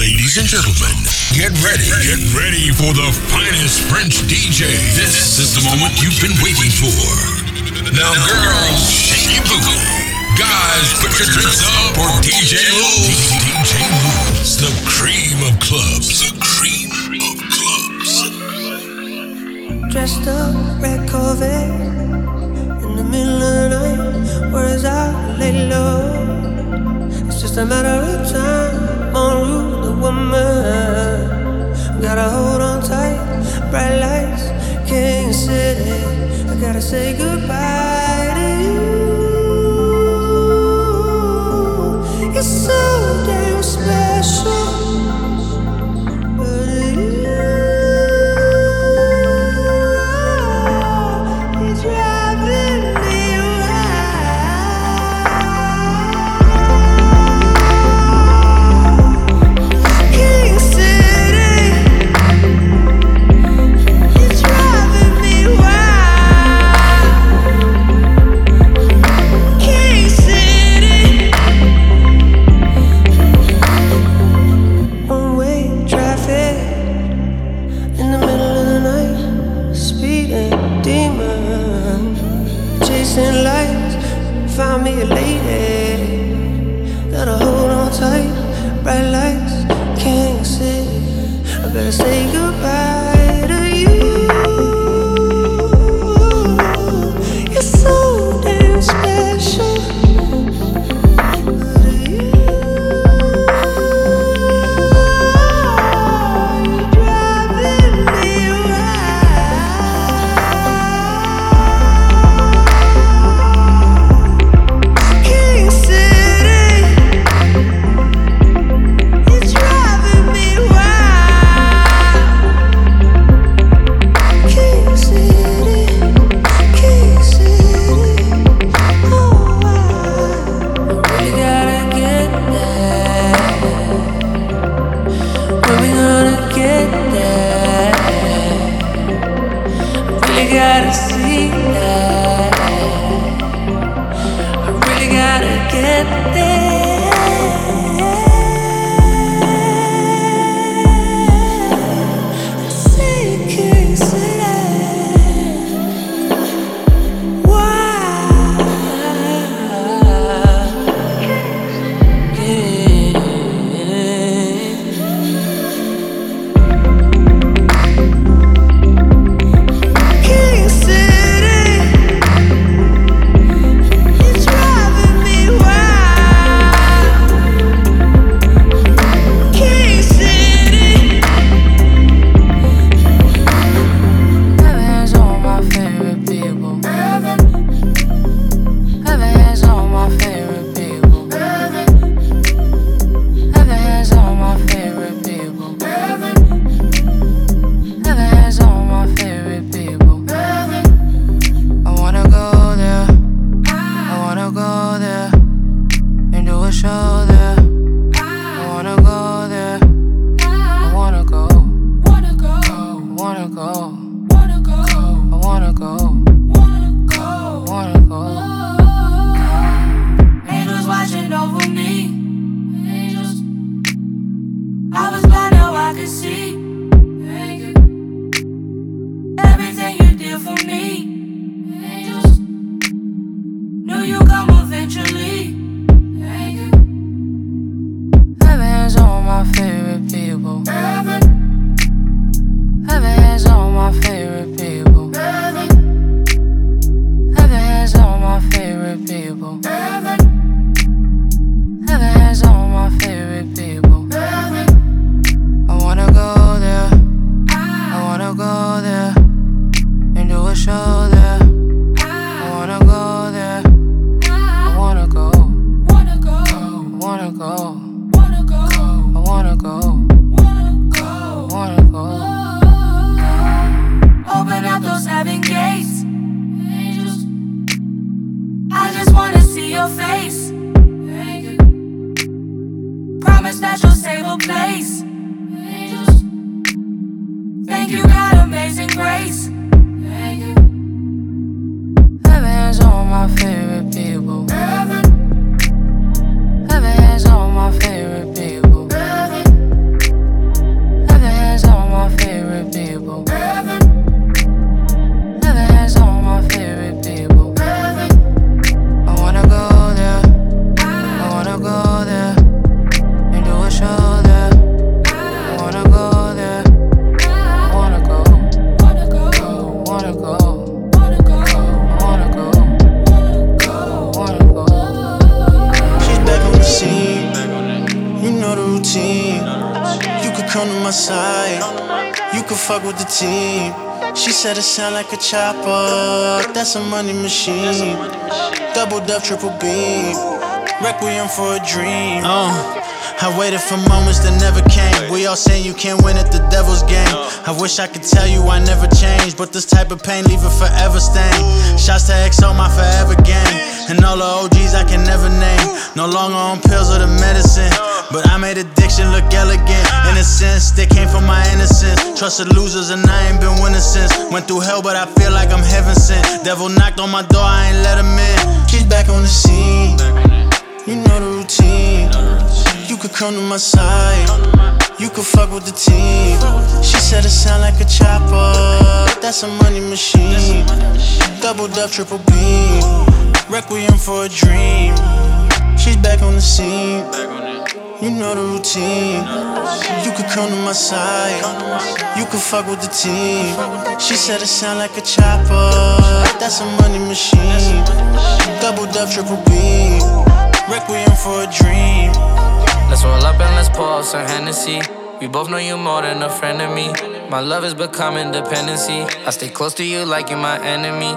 Ladies and gentlemen, get ready. Get ready for the finest French DJ. This is the moment you've been waiting for. Now, girls, shake your booty. Guys, put your drinks up for DJ Lou. DJ Lou's the cream of clubs. The cream of clubs. Dressed up, red Corvette. In the middle of the night, where is I lay low? It's just a matter of time woman. Gotta hold on tight, bright lights, can't it. I gotta say goodbye to you. It's so damn special. I can see. Said it sound like a chopper. That's a money machine. Double dub, triple beam. Requiem for a dream. Uh. I waited for moments that never came. We all saying you can't win at the devil's game. I wish I could tell you I never changed, but this type of pain leave a forever stain. Shots to XO, my forever game. And all the OGs I can never name. No longer on pills or the medicine. But I made addiction look elegant. In a sense, they came from my innocence. Trusted losers and I ain't been winning since. Went through hell, but I feel like I'm heaven sent. Devil knocked on my door, I ain't let him in. She's back on the scene. You know the routine. You could come to my side. You could fuck with the team. She said it sound like a chopper. That's a money machine. Double dub, triple beam. Requiem for a dream. She's back on the scene. You know the routine. You could come to my side. You could fuck with the team. She said it sound like a chopper. That's a money machine. Double dub, triple beam. Requiem for a dream. Let's roll up and let's pour some Hennessy. We both know you more than a friend of me. My love is becoming dependency. I stay close to you like you're my enemy.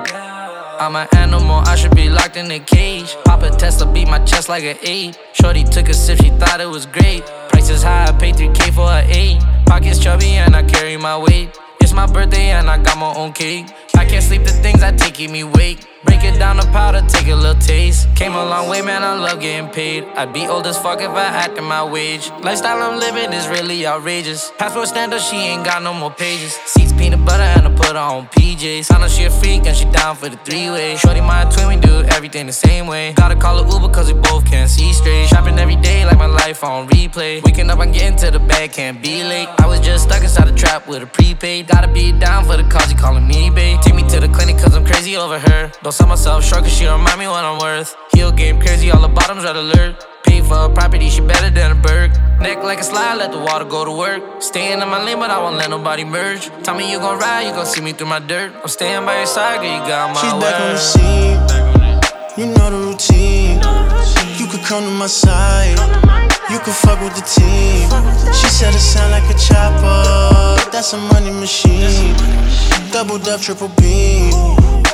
I'm an animal, I should be locked in a cage. Pop a Tesla, beat my chest like an eight. Shorty took a sip, she thought it was great. Price is high, I paid 3K for a eight. Pockets chubby and I carry my weight. It's my birthday and I got my own cake. I can't sleep, the things I take keep me wake. Break it down to powder, take a little taste. Came a long way, man, I love getting paid. I'd be old as fuck if I acted my wage. Lifestyle I'm living is really outrageous. Passport standard, she ain't got no more pages. Seats peanut butter and I put her on PJs. I know she a freak and she down for the three way. Shorty my twin, we do everything the same way. Gotta call it Uber cause we both can't see straight. Shopping every day like my life on replay. Waking up, I'm getting to the bag, can't be late. I was just stuck inside a trap with a prepaid. Gotta be down for the cause, you calling me babe. Take me to the clinic cause I'm crazy over her. Don't sell myself short cause she don't remind me what I'm worth. Heel game crazy, all the bottoms red alert. Pay for a property, she better than a bird. Neck like a slide, let the water go to work. Staying in my lane, but I won't let nobody merge. Tell me you gon' ride, you gon' see me through my dirt. I'm staying by your side, girl, you got my She's word. back on the scene. You know the routine. You could come to my side. You could fuck with the team. She said it sound like a chopper. That's a money machine. Double dub, triple beam.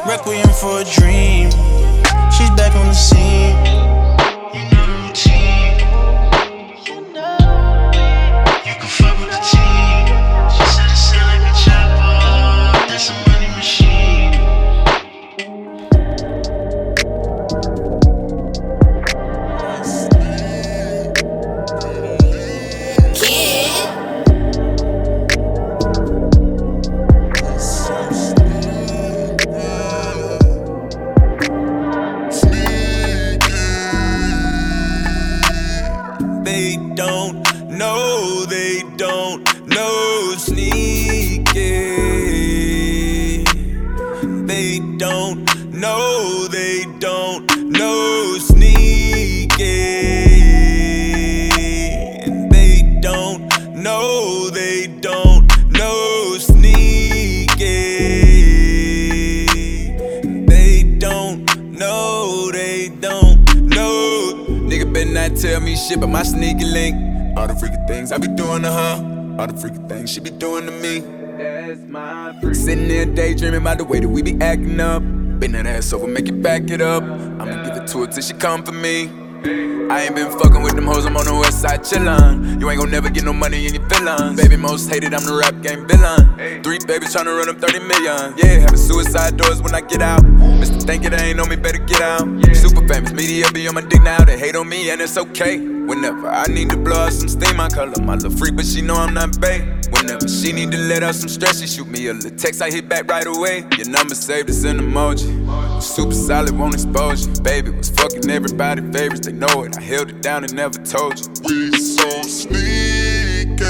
Requiem for a dream. She's back on the scene. Tell me shit but my sneaky link. All the freaky things I be doing to her. All the freaky things she be doing to me. That's my freak. Sitting there daydreaming about the way that we be acting up. Bend that ass over, make it back it up. I'ma give it to her till she come for me. I ain't been fucking with them hoes, I'm on the west side chillin'. You ain't gon' never get no money in your feelings. Baby, most hated, I'm the rap game villain. Three babies tryna run up 30 million. Yeah, having suicide doors when I get out. Mr. Think it ain't on me, better get out. Super famous, media be on my dick now. They hate on me, and it's okay. Whenever I need to blow out some steam, I call her my little freak, but she know I'm not bae. Whenever she need to let out some stress, she shoot me a little text, I hit back right away. Your number saved as an emoji. Super solid, won't expose you. Baby was fucking everybody favorites, they know it. I held it down and never told you. We so sneaky.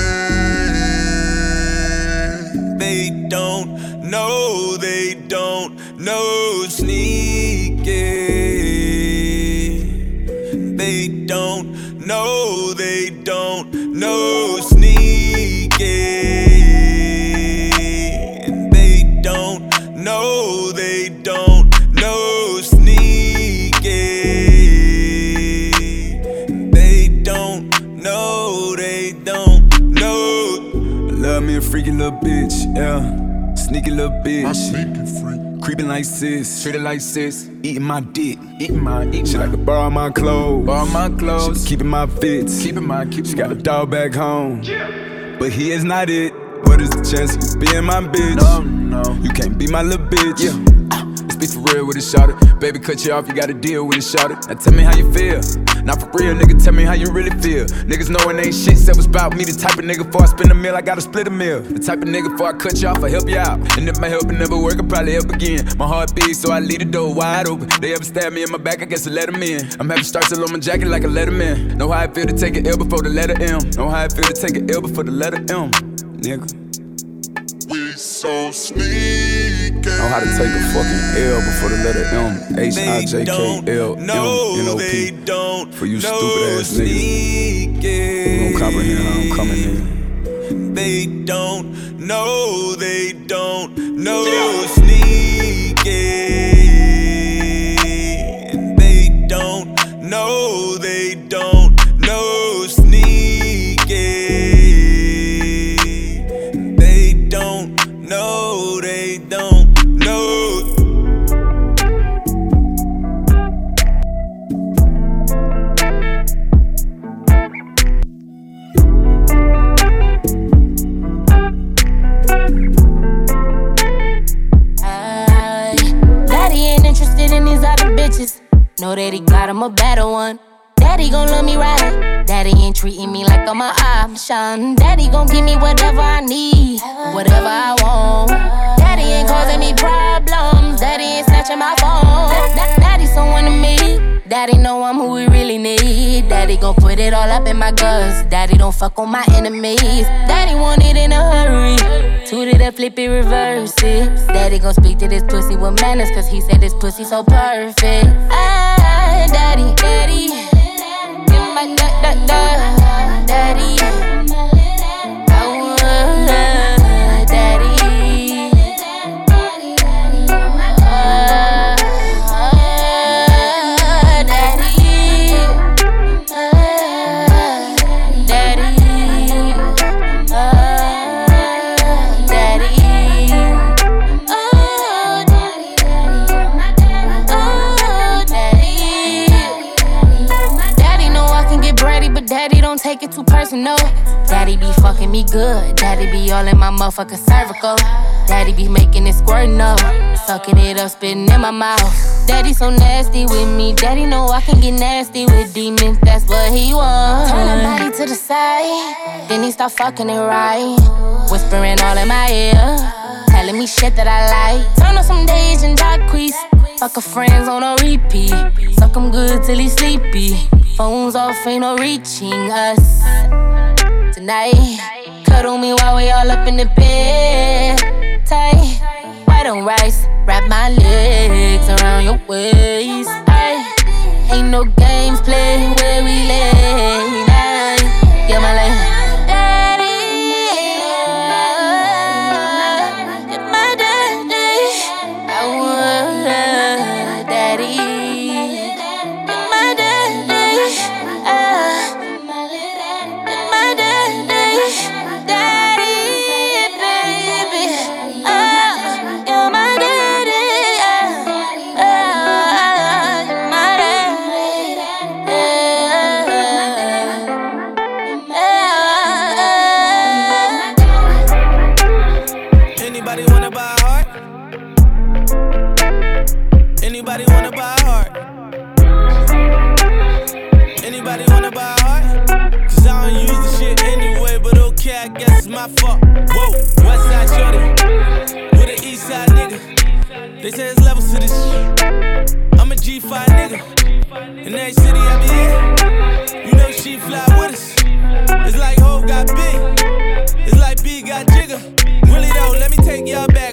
They don't know, they don't know sneaky. They don't know, they don't know freaky little bitch, yeah. Sneaky little bitch. My sneaky freak. Creeping like sis, treated like sis, eating my dick, eating my, eating She like to borrow my clothes, borrow my clothes, she keeping my fits, keeping my, keeping She got a dog back home, but he is not it. What is the chance of you being my bitch? No, no, you can't be my little bitch. Yeah be for real with it, shout. Baby, cut you off, you gotta deal with it, shout. Now tell me how you feel. Not for real, nigga, tell me how you really feel. Niggas know it ain't shit, said was about me. The type of nigga for I spend a meal, I gotta split a meal. The type of nigga for I cut you off, I help you out. And if my help never work, I'll probably help again. My heart beats, so I leave the door wide open. They ever stab me in my back, I guess I let them in. I'm having starts on my jacket like a letterman. Know how I feel to take an L before the letter M. Know how I feel to take an L before the letter M. Nigga. We so sneaky. Know how to take a fucking L before the letter M. H I J K L M N O P. For you stupid ass niggas. You don't comprehend how I'm coming in. They don't know, they don't know sneaky. They Know that he got him a better one. Daddy gon' love me right. Daddy ain't treating me like I'm a option. Daddy gon' give me whatever I need, whatever I want. Daddy ain't causing me problems. Daddy ain't snatching my phone. That's Daddy someone to me. Daddy know I'm who we really need. Daddy gon' put it all up in my guts. Daddy don't fuck on my enemies. Daddy want it in a hurry. Toot it up, flip it, reverse it. Daddy gon' speak to this pussy with manners, cause he said this pussy so perfect. Ah, daddy, daddy my da da da daddy. Take it too personal. Daddy be fucking me good. Daddy be all in my motherfucking cervical. Daddy be making it squirt no. Sucking it up, spitting in my mouth. Daddy so nasty with me. Daddy know I can get nasty with demons. That's what he wants. Turn the body to the side. Then he start fucking it right. Whispering all in my ear. Telling me shit that I like. Turn on some days and dark Jacquees. Fuck friends on a repeat. Suck him good till he sleepy. Phones off, ain't no reaching us. Tonight, cuddle me while we all up in the bed. Tight, white on rice. Wrap my legs around your waist. Ay, ain't no games played where we lay. Night, yeah, my lane.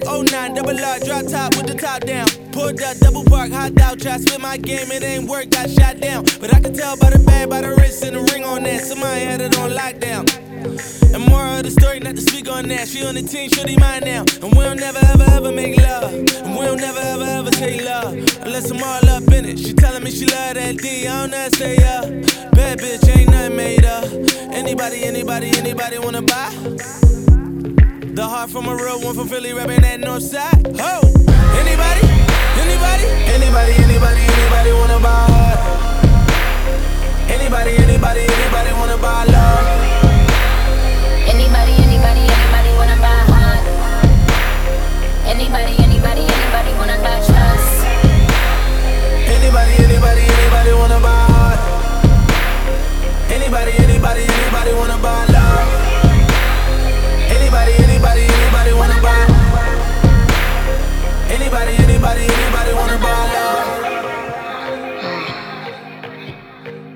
09, double R, drop top with the top down. Pulled up, double park, hot out, try split my game, it ain't work, got shot down. But I can tell by the bag, by the wrist and the ring on that. Somebody had it on lockdown. And more of the story, not to speak on that. She on the team, shorty mine now. And we'll never ever ever make love. And we'll never ever ever say love. Unless I'm all up in it. She telling me she love that D, I don't know say yeah. Bad bitch, ain't nothing made up. Anybody, anybody, anybody wanna buy? The heart from a real one from Philly, rapping that north side. Ho! Anybody? Anybody? Anybody, anybody, anybody wanna buy heart? Anybody, anybody, anybody wanna buy love? Anybody, anybody, anybody wanna buy heart? Anybody, anybody, anybody wanna buy trust? Anybody, anybody, anybody wanna buy heart? Anybody, anybody, anybody wanna buy love? Anybody, anybody, anybody wanna buy love?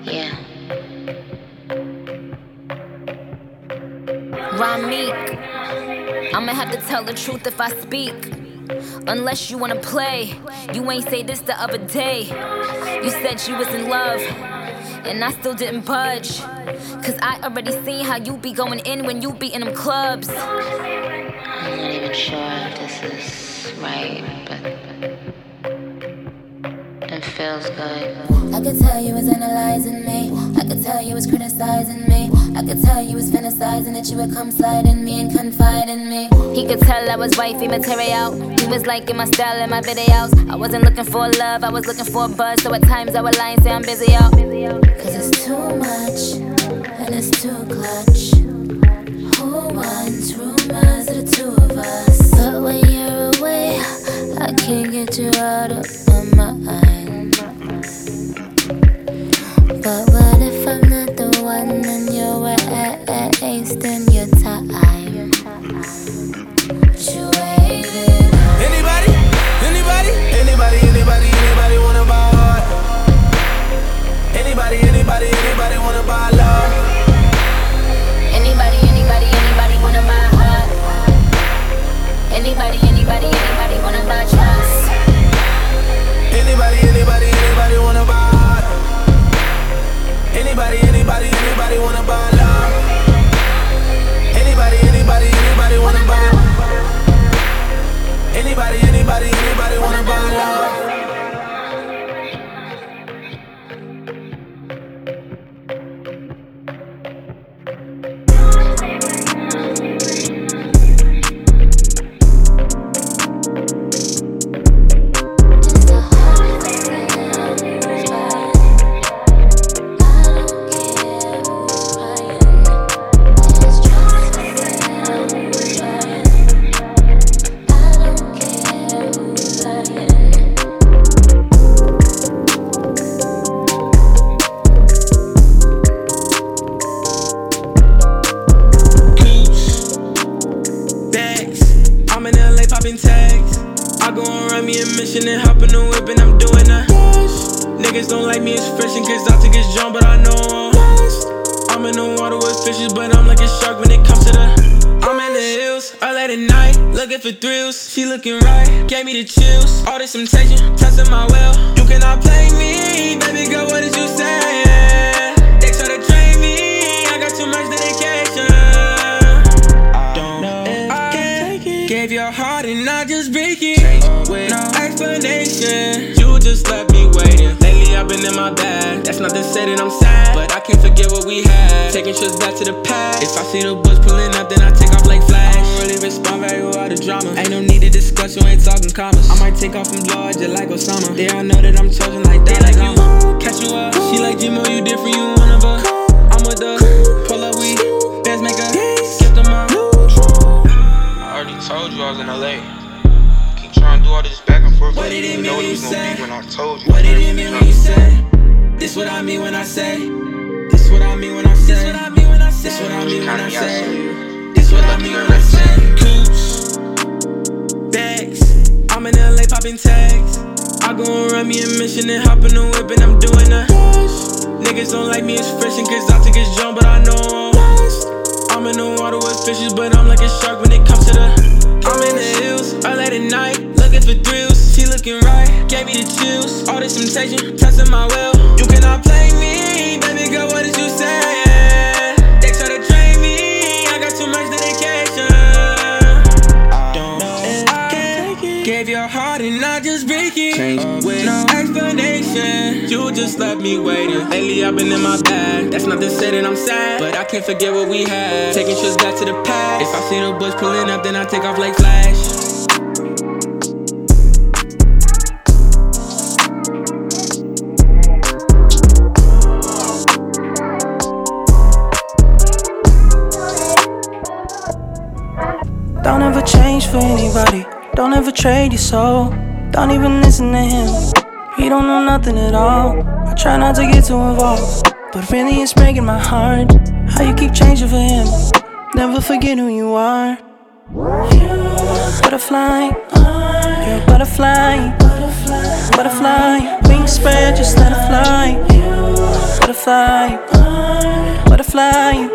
Yeah. Ramik, I'ma have to tell the truth if I speak. Unless you wanna play, you ain't say this the other day. You said you was in love, and I still didn't budge. Cause I already seen how you be going in when you be in them clubs. I'm not even sure if this is right, but it feels good. I could tell you was analyzing me. I could tell you was criticizing me. I could tell you was fantasizing that you would come slide in me and confide in me. He could tell I was wifey material. He was liking my style and my videos. I wasn't looking for love, I was looking for a buzz. So at times I would lie and say I'm busy, yo. Cause it's too much and it's too clutch. Who wants rumors of the two of us? But when you're away, I can't get you out of my mind. But what if I'm not the one and you're wasting your time? You waited. Anybody? Anybody? Anybody, anybody, Temptation, testing my will. You cannot play me, baby girl, what did you say? They try to train me, I got too much dedication. I don't know. I can take it. Gave your heart and I just break it. With no explanation. You just left me waiting. Lately I've been in my bag. That's not to say that I'm sad, but I can't forget what we had. Taking trips back to the past. If I see the bus pulling up, then I take off like flash. I don't really respond very well to drama. Ain't no need you ain't talking commas. I might take off from Lord just like Osama. There I know that I'm chosen like that. like you, catch you up. She like Jimo, you different, you one of us. I'm with the pull up, we best make a skip the mom. I already told you I was in LA. Keep trying to do all this back and forth. What but did you it know mean it was when you gonna said- be when I told you. What did I it mean when you say? This what I mean when I say. This what I mean when I say. This what I mean when I say. This what I mean when I say. This what I mean when I say. I'm in LA popping tags. I go and run me a mission and hop in the whip and I'm doing a dash. Niggas don't like me expression cause I think it's John, but I know I'm lost. I'm in the water with fishes, but I'm like a shark when it comes to the. I'm in the hills, late at night, looking for thrills. She looking right, gave me the chills. All this temptation, testing my will. You cannot play me, baby girl. What did you say? Left me waiting. Lately I've been in my bag. That's not to say that I'm sad, but I can't forget what we had. Taking trips back to the past. If I see the bush pulling up, then I take off like Flash. Don't ever change for anybody. Don't ever trade your soul. Don't even listen to him. He don't know nothing at all. Try not to get too involved. But really, it's breaking my heart. How you keep changing for him. Never forget who you are. Butterfly. You're a butterfly. Butterfly. Wings spread, just let it fly. Butterfly. Butterfly.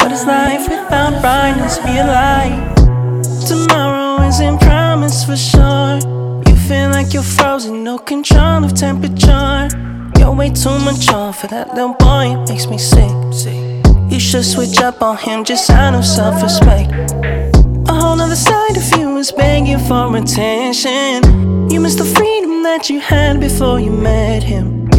What is life without brightness? Be a light. Tomorrow isn't promised for sure. You feel like you're frozen, no control of temperature. You're way too mature for that little boy, it makes me sick. You should switch up on him just out of self respect. A whole nother side of you is begging for attention. You miss the freedom that you had before you met him.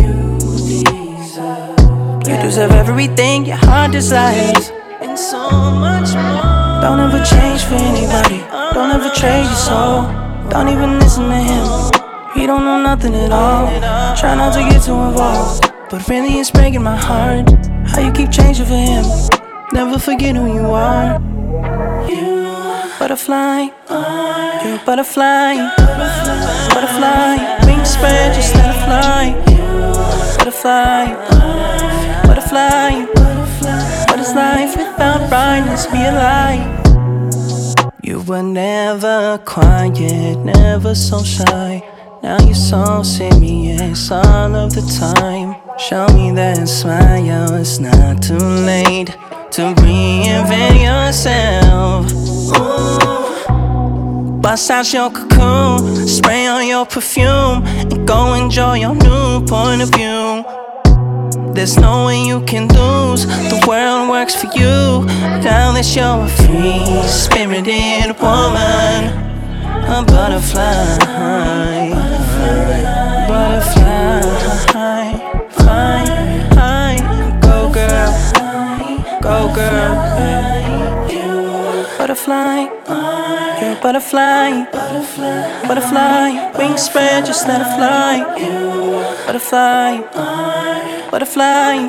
You deserve everything your heart desires and so much more. Don't ever change for anybody. Don't ever trade your soul. Don't even listen to him. He don't know nothing at all. Try not to get too involved. But really, it's breaking my heart. How you keep changing for him. Never forget who you are. You butterfly. You're a butterfly. Butterfly. Wings spread, just let it fly. Butterfly. Butterfly. What is life without brightness? Be a light. You were never quiet, never so shy. Now you're so serious all of the time. Show me that smile, it's not too late to reinvent yourself. Ooh. Bust out your cocoon, spray on your perfume, and go enjoy your new point of view. There's no way you can lose. The world works for you. Now that you're a free spirited woman, a butterfly, butterfly, fly. Go girl, go girl. Butterfly, you're a butterfly, butterfly. Wings spread, just let it fly. Butterfly. Butterfly,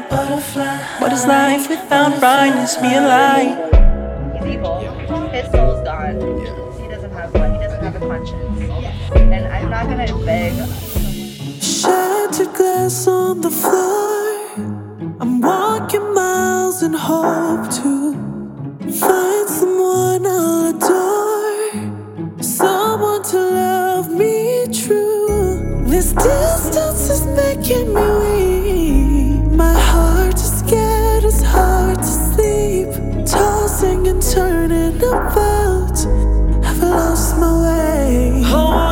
what is life without brightness? Be a light. He's evil. Not gonna beg. Shattered glass on the floor. I'm walking miles in hope to find someone I'll adore, someone to love me true. This distance is making me weak. My heart is scared, it's hard to sleep. Tossing and turning about, I've lost my way. Oh, you save me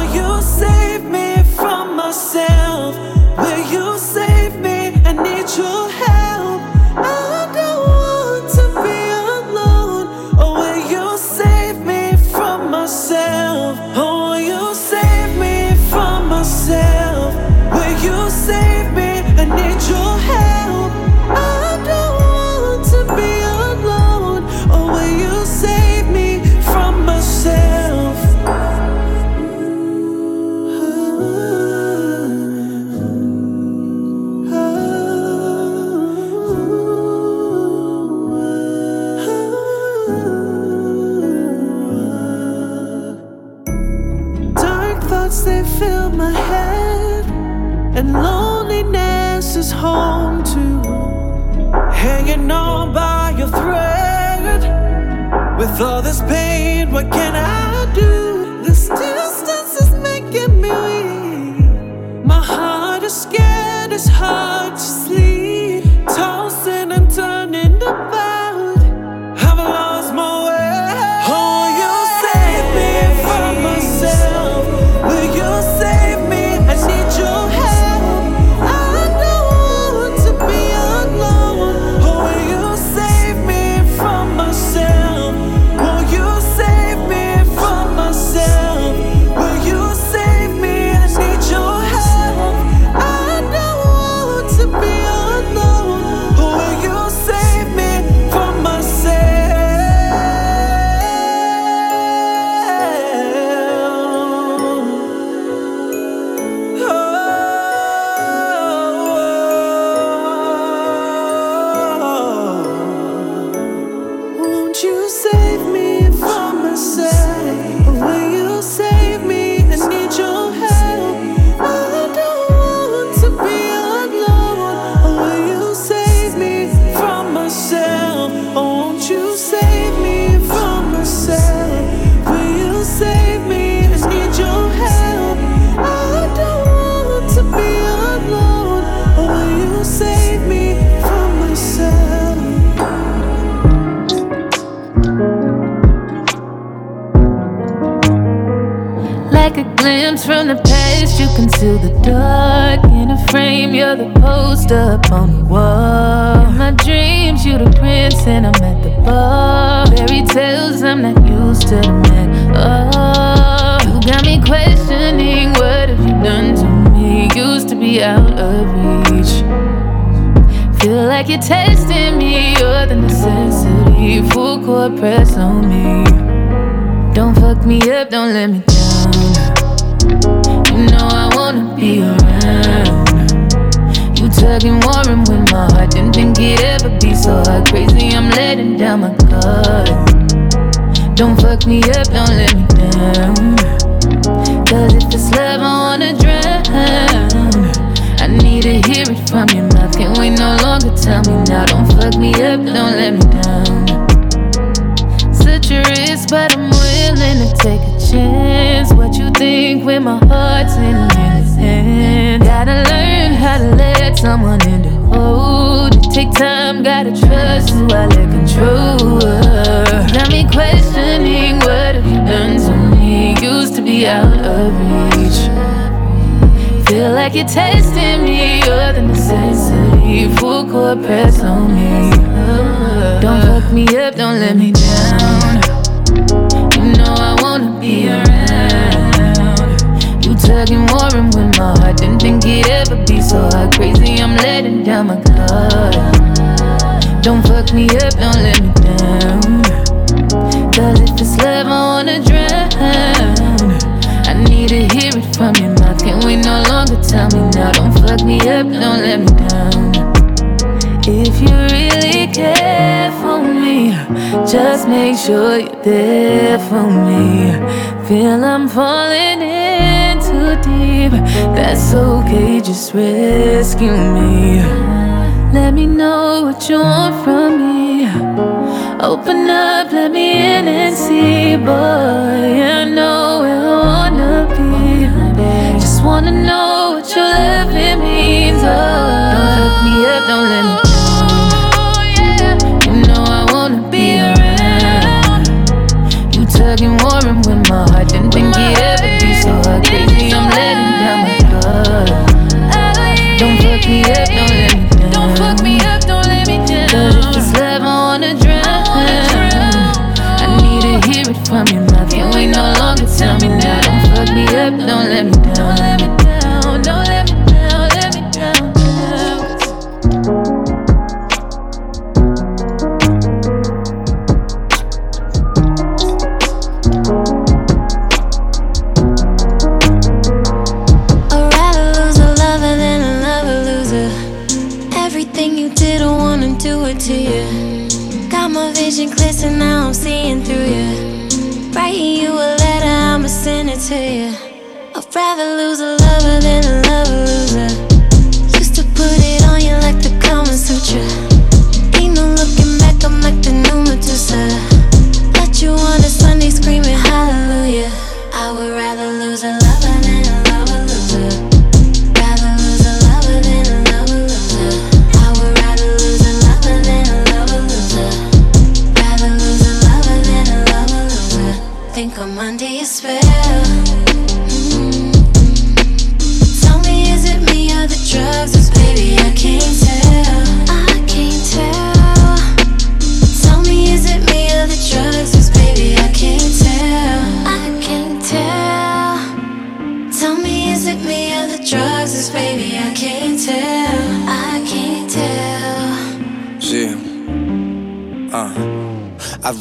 Will you save me? I need your help. My head, and loneliness is home to. Hanging on by a thread, with all this pain, what can I do? This distance is making me weak. My heart is scared, it's hard you're the poster up on the wall. In my dreams, you the prince, and I'm at the bar. Fairy tales, I'm not used to them at oh, all. You got me questioning, what have you done to me? Used to be out of reach. Feel like you're testing me, you're the necessity. Full court press on me. Don't fuck me up, don't let me down. You know I wanna be around tugging, warring with my heart. Didn't think it'd ever be so hard. Crazy, I'm letting down my guard. Don't fuck me up, don't let me down. Cause if it's love, I wanna drown. I need to hear it from your mouth. Can't wait no longer, tell me now. Don't fuck me up, don't let me down. Such a risk, but I'm willing to take a chance. What you think when my heart's in you? friend. Gotta learn how to let someone in the hold. Take time, gotta trust who I let control. Got me questioning what have you done to me? Used to be out of reach. Feel like you're testing me, you're the necessity. Full court press on me. Don't fuck me up, don't let me down. You know I wanna be around hugging Warren when my heart didn't think it ever be so hot. Crazy, I'm letting down my guard. Don't fuck me up, don't let me down. Girl, if it's love, I wanna drown. I need to hear it from your mouth. Can't wait no longer, tell me now. Don't fuck me up, don't let me down. If you really care for me, just make sure you're there for me. Feel I'm falling in deep. That's okay, just rescue me. Let me know what you want from me. Open up, let me in and see, boy. I know where I wanna be. Just wanna know what your loving means. Oh, don't hook me up, don't let me. tugging, warring with my heart. Didn't think he'd ever be so ugly.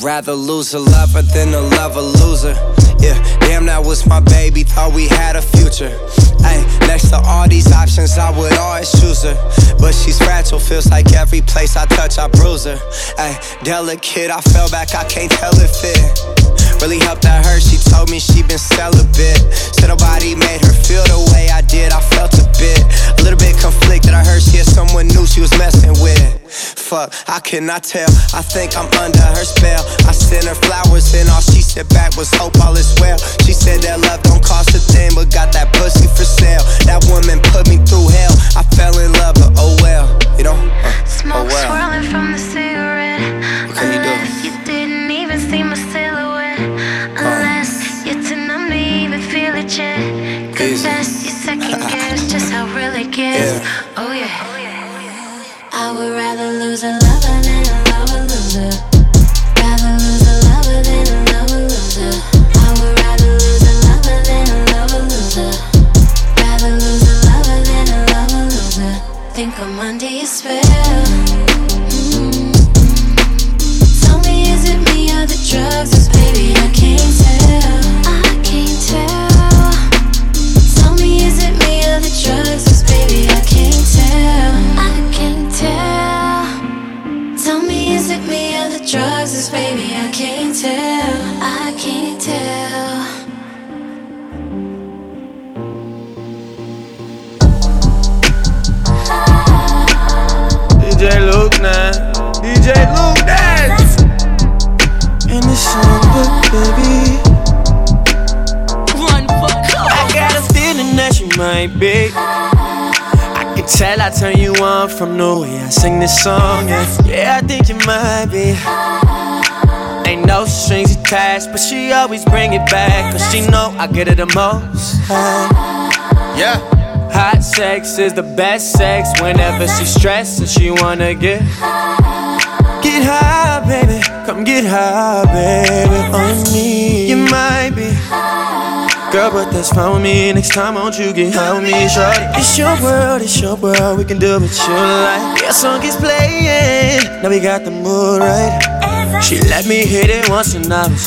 Rather lose a lover than a loser. Yeah, damn, that was my baby, thought we had a future. Ay, next to all these options, I would always choose her. But she's fragile, feels like every place I touch, I bruise her. Ay, delicate, I fell back, I can't tell if it really helped at her. She told me she been celibate. Said nobody made her feel the way I did, I felt a bit. A little bit conflicted, I heard she had someone new she was messing with. Fuck, I cannot tell. I think I'm under her spell. I sent her flowers, and all she said back was hope all is well. She said that love don't cost a thing, but got that pussy for sale. That woman put me through hell. I fell in love, but oh well, you know. Uh, Smoke oh well. swirling from the cigarette. What can you do? You didn't Confess you second guess just how real it gets. Oh, oh yeah. I would rather lose a lover than a lover loser. Rather lose a lover than a lover loser. I would rather lose a lover than a lover loser. Rather lose a lover than a lover loser. Think I'm under your spell. 'Cause baby, I can't tell. I can't tell. DJ Luke now. DJ Luke dance. In the summer, baby. I got a feeling that you might be. I can tell I turn you on from the way I sing this song. Yeah, yeah I think you might be. Ain't no strings attached, but she always bring it back. Cause she know I get it the most. Yeah. Hot sex is the best sex whenever she's stressed and she wanna get. Get high, baby. Come get high, baby. On me. You might be. Girl, but that's fine with me. Next time, won't you get high with me, shorty? It's your world, it's your world. We can do what you like. Your song is playing. Now we got the mood right. She let me hit it once and I was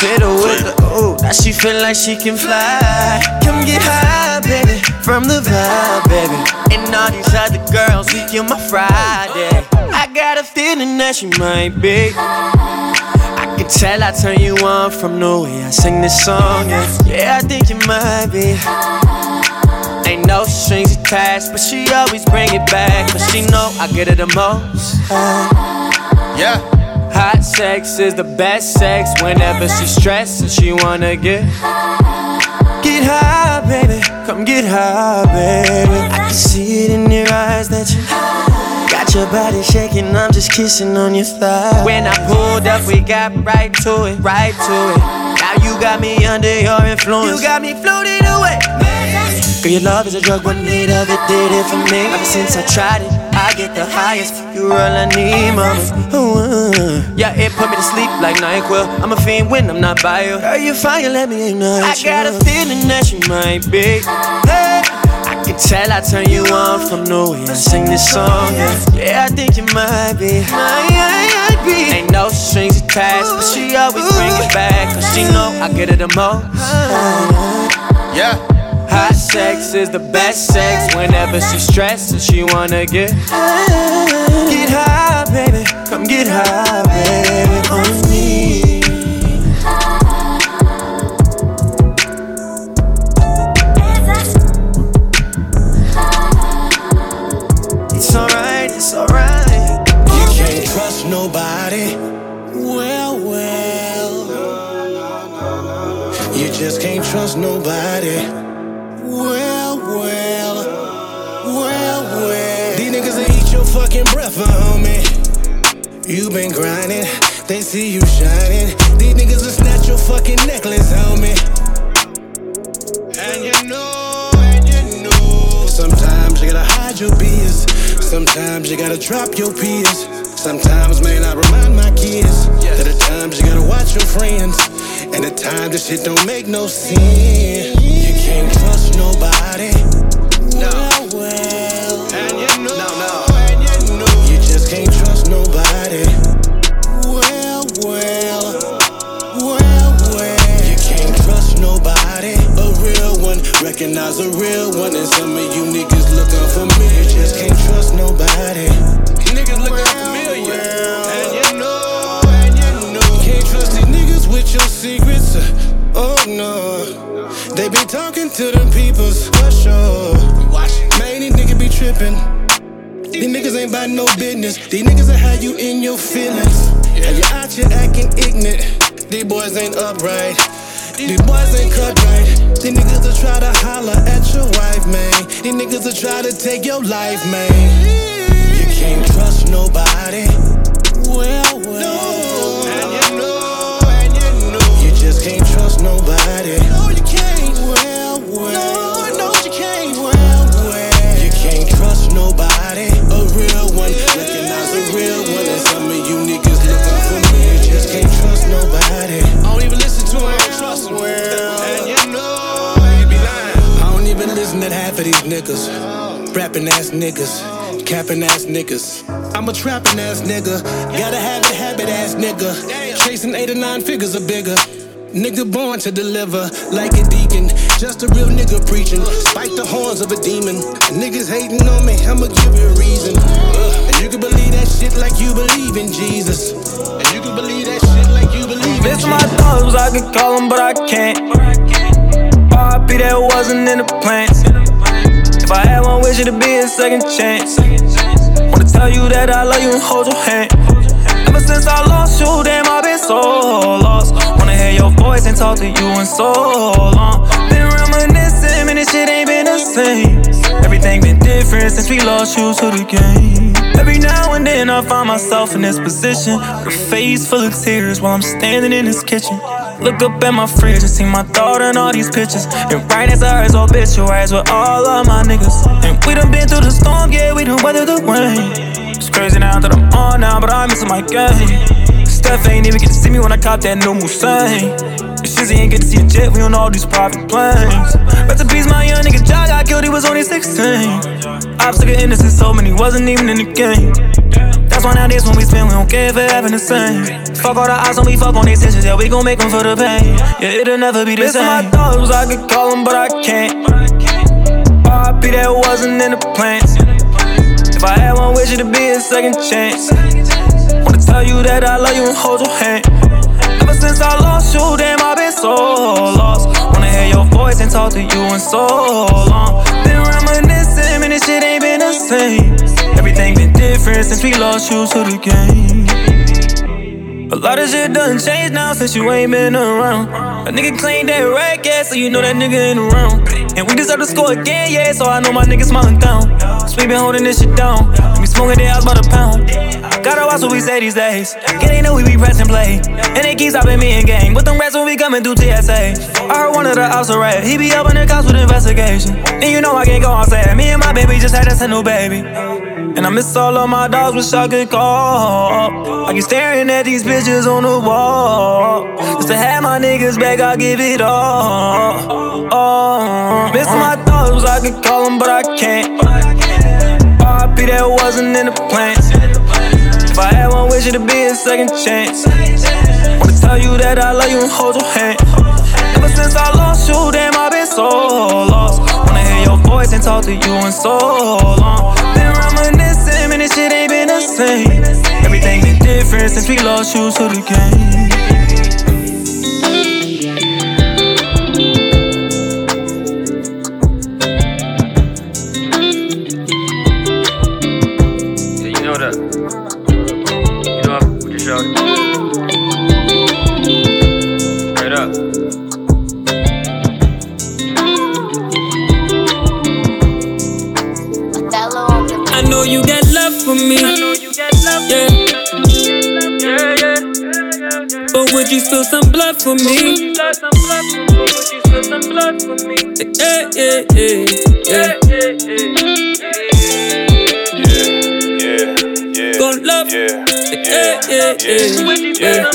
hit her with the ooh. Now she feel like she can fly. Come get high, baby, from the vibe, baby. And all these other girls, we kill my Friday. I got a feeling that she might be. I can tell I turn you on from the way I sing this song. Yeah, yeah I think you might be. Ain't no strings attached, but she always bring it back. Cause she know I get it the most. Yeah. Hot sex is the best sex whenever she's stressed and she wanna get. Get high, baby. Come get high, baby. I can see it in your eyes that you got your body shaking. I'm just kissing on your thigh. When I pulled up, we got right to it, right to it. Now you got me under your influence. You got me floating away. Girl, your love is a drug, one need of it did it for me. Ever since I tried it, I get the highest. You're all I need, mama. Ooh. Yeah, it put me to sleep like NyQuil. I'm a fiend when I'm not by you. Girl, you fine, let me ignite I got a feeling that you might be. Hey. I can tell I turn you on from the way I sing this song. Yeah, yeah I think you might be. Might be. Ain't no strings attached, but she always bring it back. Cause she know I get it the most. Yeah. Hot sex is the best sex whenever she's stressed and she wanna get. Get high, baby. Come get high, baby. On me. It's alright, it's alright. You can't trust nobody. Well, well. You just can't trust nobody. Uh, homie. You been grinding, they see you shining. These niggas will snatch your fucking necklace, homie. And you know, and you know. Sometimes you gotta hide your beers. Sometimes you gotta drop your peers. Sometimes, man, I remind my kids that at times you gotta watch your friends. And at times this shit don't make no sense. You can't trust nobody. No. Recognize a real one, and some of you niggas looking for me. You just can't trust nobody. Niggas looking familiar. And you know, and you know. Can't trust these niggas with your secrets. Uh, oh no. They be talking to them peoples for sure. Man, these niggas be tripping. These niggas ain't about no business. These niggas will have you in your feelings. And you out here acting ignorant. These boys ain't upright. These boys ain't cut right. These niggas will try to holler at your wife, man. These niggas will try to take your life, man. You can't trust nobody. Well, niggas. Rapping ass niggas. Capping ass niggas. I'm a trapping ass nigga. Gotta have a habit ass nigga. Chasing eight or nine figures or bigger. Nigga born to deliver like a deacon. Just a real nigga preaching. Spike the horns of a demon. Niggas hating on me, I'ma give you a reason. Uh, and you can believe that shit like you believe in Jesus. And you can believe that shit like you believe in Bitch, Jesus. my thoughts, I could call them, but I can't. RP that wasn't in the plans. If I had one wish, it'd be a second chance. Wanna tell you that I love you and hold your hand. Ever since I lost you, damn, I've been so lost. Wanna hear your voice and talk to you in so long. Been reminiscing, man, this shit ain't been the same. Everything been different since we lost you to the game. Every now and then I find myself in this position, with a face full of tears while I'm standing in this kitchen. Look up at my fridge and see my daughter in all these pictures. And right to her is obituaries with all of my niggas. And we done been through the storm, yeah, we done weathered the rain. It's crazy now that I'm on now, but I'm missing my game. Steph ain't even get to see me when I cop that new Mustang. And Shizzy ain't get to see a jet, we on all these private planes. Rest in peace, my young nigga Jack got killed, he was only 16. Obstacle innocent, so many wasn't even in the game. That's why nowadays when we spend, we don't care if it happen the same. Fuck all the eyes on we fuck on these tensions, yeah, we gon' make them for the pain. Yeah, it'll never be the same. my thoughts, I could call them, but I can't. RP that wasn't in the plans. If I had one wish, it'd be a second chance. Wanna tell you that I love you and hold your hand. Ever since I lost you, damn, I've been so lost. Wanna hear your voice and talk to you in so long. Been reminiscing, man, this shit ain't been the same. Different since we lost you to the game. A lot of shit done changed now since you ain't been around. A nigga claimed that right, yeah, so you know that nigga ain't around. And we deserve to score again, yeah, so I know my niggas smiling down. So we been holding this shit down. We smoking their house by the pound. Gotta watch what we say these days. Yeah, they know we be pressing play. And they keep stopping me in gang. But them rats when we coming through TSA. I heard one of the ops array. He be up in the cops with investigation. And you know I can't go on outside. Me and my baby just had us a new baby. And I miss all of my dogs, wish I could call. I keep staring at these bitches on the wall. Just to have my niggas back, I give it all. Oh, miss my thoughts, I could call them, but I can't. RP that wasn't in the plans. I had one wish, it'd be a second chance. Wanna tell you that I love you and hold your hand. Ever since I lost you, damn, I've been so lost. Wanna hear your voice and talk to you in so long. Been reminiscing, man, this shit ain't been the same. Everything been different since we lost you to the game. Spill some blood for me? Yeah, yeah, yeah, yeah. Gon' love. Yeah, yeah, yeah, yeah. Yeah,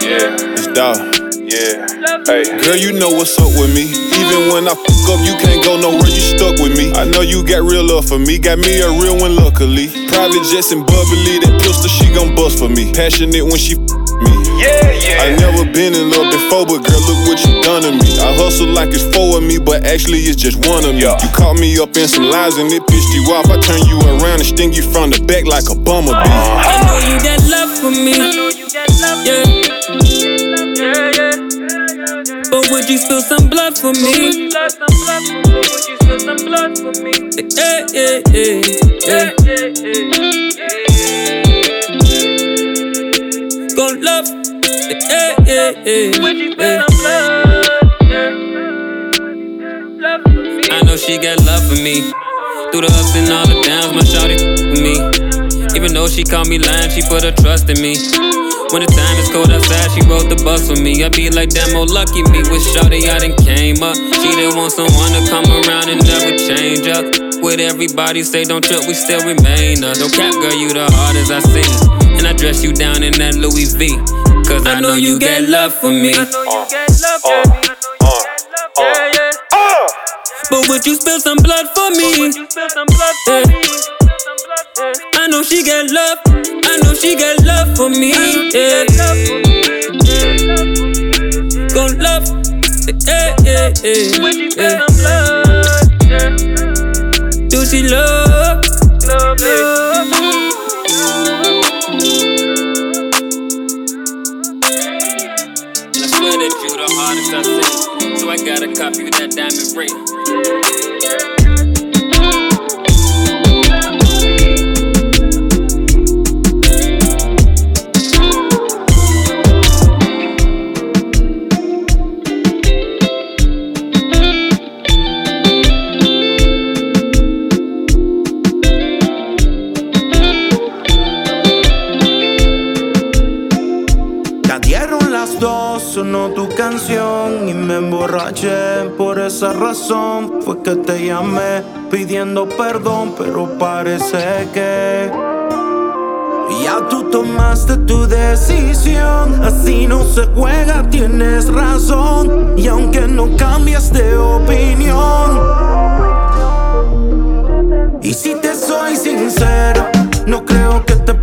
yeah. it's dog. Yeah. Hey, girl, you know what's up with me. Even when I fuck up, you can't go nowhere. You stuck with me. I know you got real love for me. Got me a real one, luckily. Private jets and bubbly. That pistol, she gon' bust for me. Passionate when she me. Yeah, yeah. I never been in love before, but girl, look what you done to me. I hustle like it's four of me, but actually it's just one of me. Yeah. You caught me up in some lies and it pissed you off. I turn you around and sting you from the back like a bumblebee. Uh-huh. I know you got love for me. Yeah. Yeah, yeah. But would you spill some blood for me? Yeah, yeah, yeah, yeah. Yeah, yeah. Would you spill some blood? I know she got love for me. Through the ups and all the downs, my shawty with me. Even though she called me lying, she put her trust in me. When the time is cold outside, she rode the bus with me. I be like, damn, oh, lucky me. With Shorty, I done came up. She didn't want someone to come around and never change up. With everybody say don't trip, we still remain us. No cap, girl, you the hardest I seen. And I dress you down in that Louis V. Cause I know you get love for me. I know you get love for me. Uh, uh, uh, yeah, yeah. But would you spill some blood for me? Yeah. I know she get love. I know she get love for me. Yeah. Gon' love. Yeah, yeah, yeah. yeah. Do she love? Love, copy with that diamond ring. sonó tu canción me emborraché. Por esa razón fue que te llamé pidiendo perdón, pero parece que ya tú tomaste tu decisión. Así no se juega, tienes razón. Y aunque no cambias de opinión, y si te soy sincero, no creo que te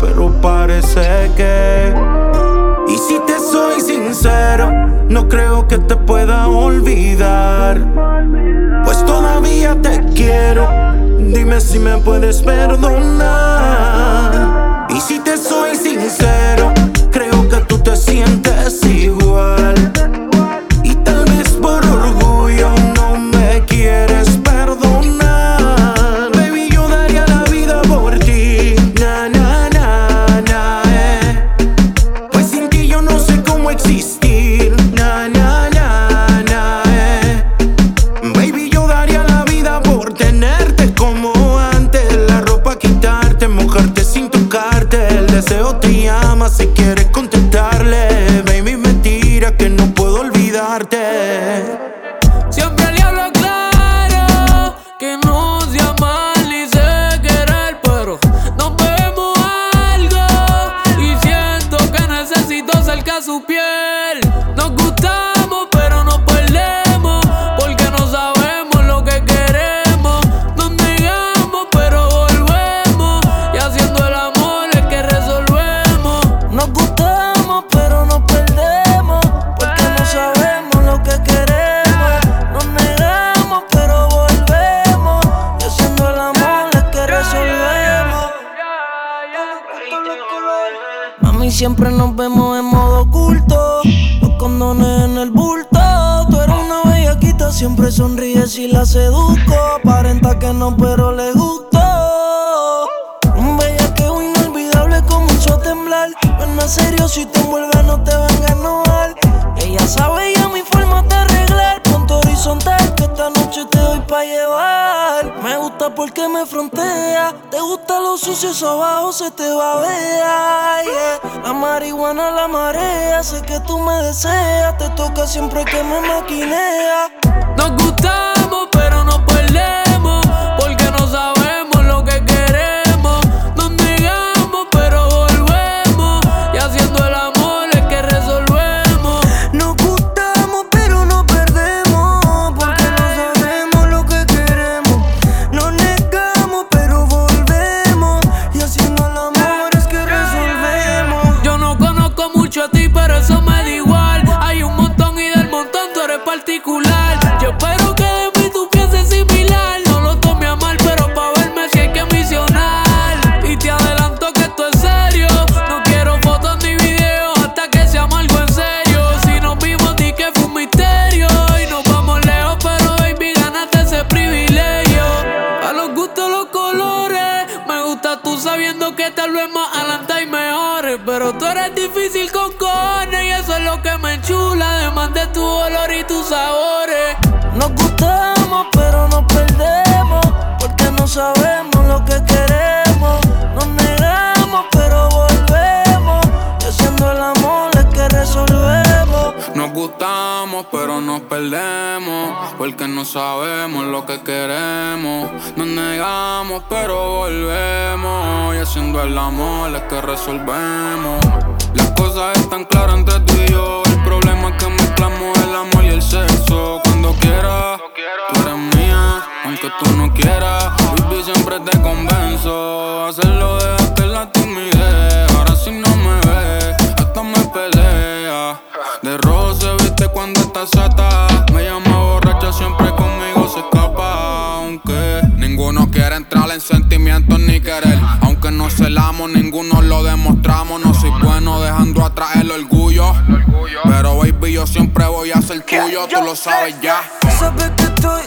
pero parece que. Y si te soy sincero, no creo que te pueda olvidar. Pues todavía te quiero, dime si me puedes perdonar. el amor es que resolvemos. Las cosas están claras entre tú y yo Pero baby, yo siempre voy a ser tuyo, tú lo sabes ya. Sabes que estoy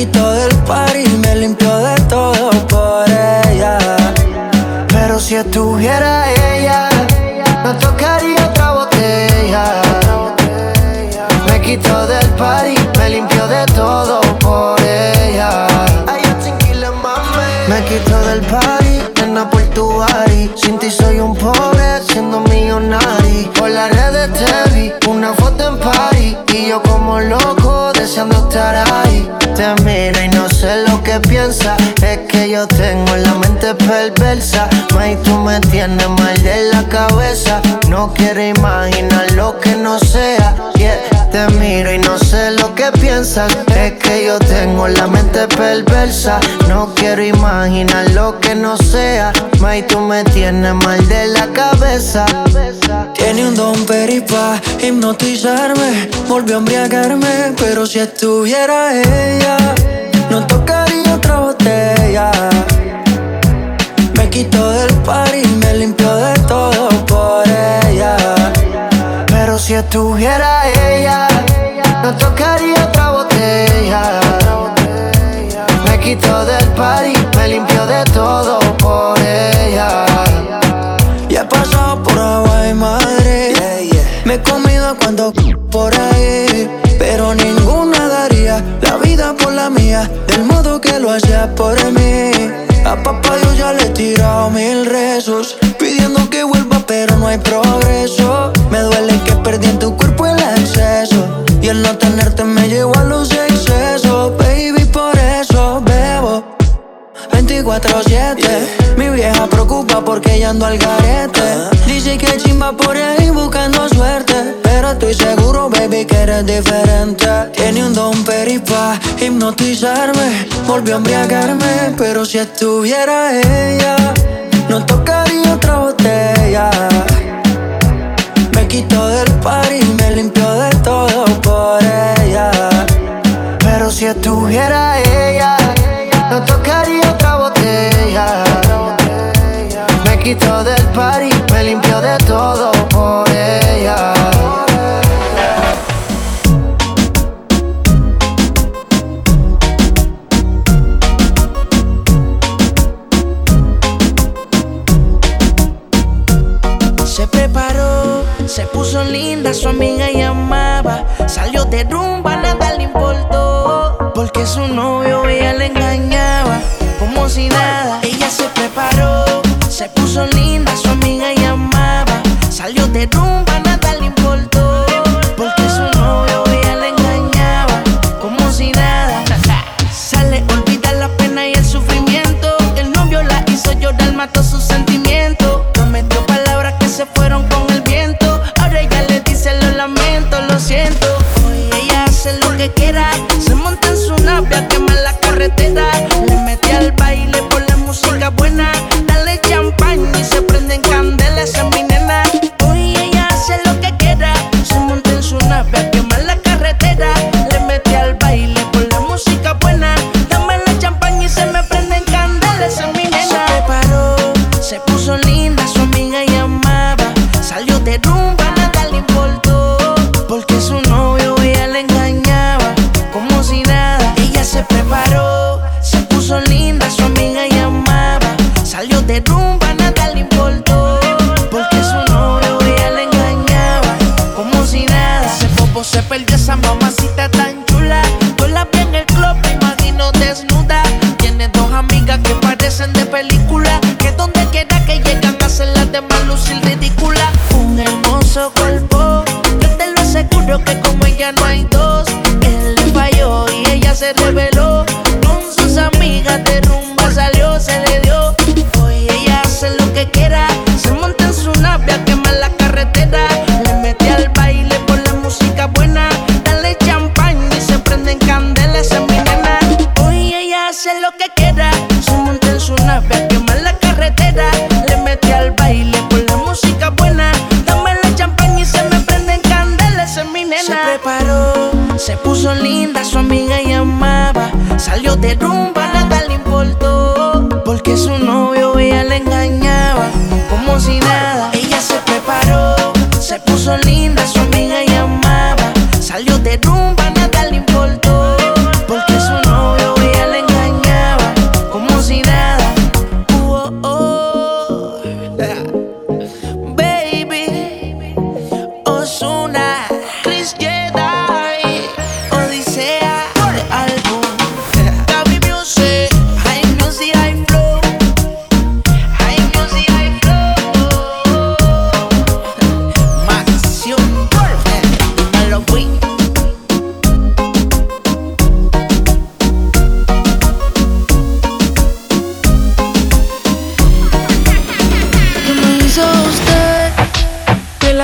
Me quitó del par y me limpió de todo por ella. Pero si estuviera ella, no tocaría otra botella. Me quitó del par y me limpió de todo por ella. Me quitó del party, nena por tu body. Sin ti soy un pobre, siendo mío millonario. Por las redes te vi, una foto en party. Y yo como loco, deseando estar ahí piensa. Es que yo tengo la mente perversa. May, tú me tienes mal de la cabeza. No quiero imaginar lo que no sea. Te miro y no sé lo que piensas. Es que yo tengo la mente perversa. No quiero imaginar lo que no sea. May, tú me tienes mal de la cabeza. Tiene un don peripa hipnotizarme. Volvió a embriagarme, pero si estuviera ella, no tocaría otra botella. Me quitó del par y me limpió de todo por ella. Pero si estuviera ella, no tocaría otra botella. Me quitó del party, me limpió de todo por ella. Y he pasado por agua y madre. Me he comido cuando la vida por la mía. Del modo que lo hacía por mí. A papá yo ya le he tirado mil rezos. Pidiendo que vuelva, pero no hay progreso. Me duele que perdí tu cuerpo el acceso. Y el no tenerte me llevó a los excesos. 24-7 Mi vieja preocupa porque ella ando al garete. Dice que chimba por ahí buscando suerte. Pero estoy seguro, baby, que eres diferente. Tiene un don peripa hipnotizarme. Volvió a embriagarme Pero si estuviera ella No tocaría otra botella. Me quitó del par y me limpió de todo por ella. Pero si estuviera ella, no tocaría quitó del party, me limpió de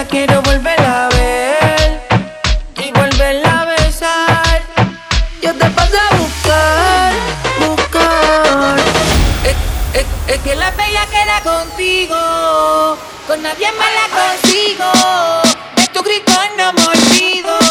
quiero volver a ver y volverla a besar. Yo te paso a buscar, buscar. Es, es, es que la bella queda contigo, con nadie más la consigo. De tu grito no.